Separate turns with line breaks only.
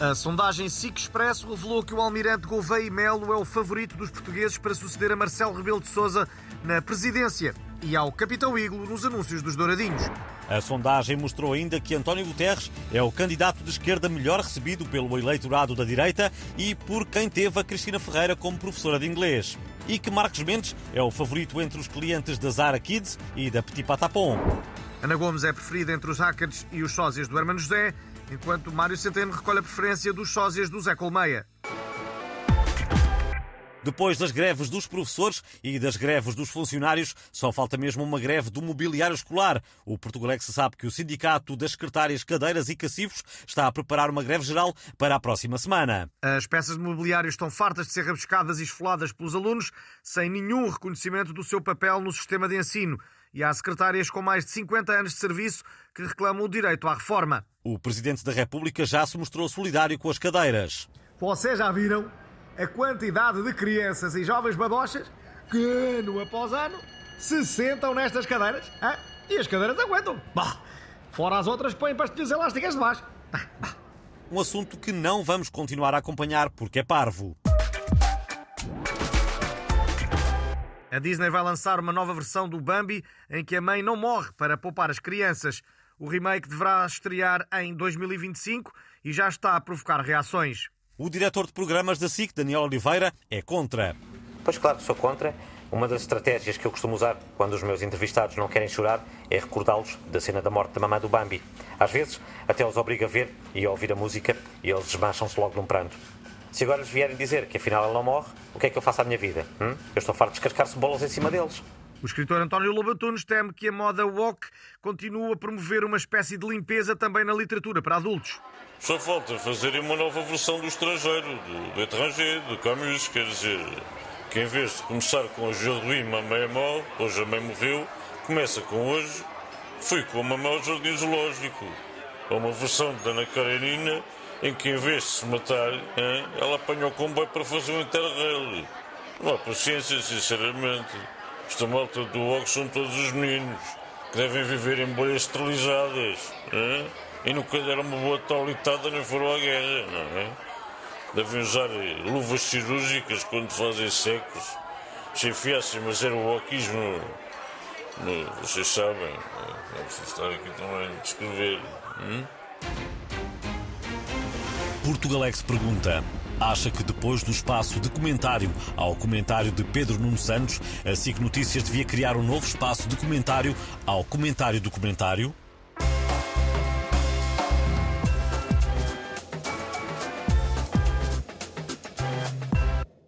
A sondagem SIC Expresso revelou que o almirante Gouveia e Melo é o favorito dos portugueses para suceder a Marcelo Rebelo de Sousa na presidência e ao Capitão Iglo nos anúncios dos Douradinhos.
A sondagem mostrou ainda que António Guterres é o candidato de esquerda melhor recebido pelo eleitorado da direita e por quem teve a Cristina Ferreira como professora de inglês. E que Marcos Mendes é o favorito entre os clientes da Zara Kids e da Petit Patapon.
Ana Gomes é preferida entre os hackers e os sósias do Hermano José, enquanto Mário Centeno recolhe a preferência dos sósias do Zé Colmeia.
Depois das greves dos professores e das greves dos funcionários, só falta mesmo uma greve do mobiliário escolar. O Portugalex sabe que o Sindicato das Secretárias Cadeiras e Cacifos está a preparar uma greve geral para a próxima semana.
As peças de mobiliário estão fartas de ser rabiscadas e esfoladas pelos alunos, sem nenhum reconhecimento do seu papel no sistema de ensino. E há secretárias com mais de 50 anos de serviço que reclamam o direito à reforma.
O Presidente da República já se mostrou solidário com as cadeiras.
Vocês já viram a quantidade de crianças e jovens badochas que, ano após ano, se sentam nestas cadeiras? Hein? E as cadeiras aguentam. Bah, fora as outras põem pastilhas elásticas de baixo. Bah,
Um assunto que não vamos continuar a acompanhar porque é parvo.
A Disney vai lançar uma nova versão do Bambi em que a mãe não morre para poupar as crianças. O remake deverá estrear em 2025 e já está a provocar reações.
O diretor de programas da SIC, Daniel Oliveira, é contra.
Pois claro que sou contra. Uma das estratégias que eu costumo usar quando os meus entrevistados não querem chorar é recordá-los da cena da morte da mamã do Bambi. Às vezes, até os obriga a ver e a ouvir a música e eles desmancham-se logo num pranto. Se agora lhes vierem dizer que afinal ela não morre, o que é que eu faço à minha vida? Hum? Eu estou farto de descascar cebolas em cima deles.
O escritor António Lobatunes teme que a moda woke continue a promover uma espécie de limpeza também na literatura para adultos.
Só falta fazerem uma nova versão do estrangeiro, do, do étranger, do Camus, quer dizer, que em vez de começar com Aujourd'hui, mamãe é mal, hoje a mãe morreu, começa com hoje, fui com a mamãe ao jardim zoológico. Ou uma versão da Ana Karenina, em que em vez de se matar, hein, ela apanha o comboio para fazer um interrail. Não há paciência, sinceramente. Esta malta do OG são todos os meninos, que devem viver em bolhas esterilizadas. Hein? e nunca deram uma boa taulitada nem foram à guerra, não é? Devem usar luvas cirúrgicas quando fazem secos. Se enfiassem, mas era o oquismo. No, vocês sabem, não é preciso estar aqui também a descrever. Hum?
Portugalex pergunta: acha que depois do espaço de comentário ao comentário de Pedro Nuno Santos, a SIC Notícias devia criar um novo espaço de comentário ao comentário do comentário?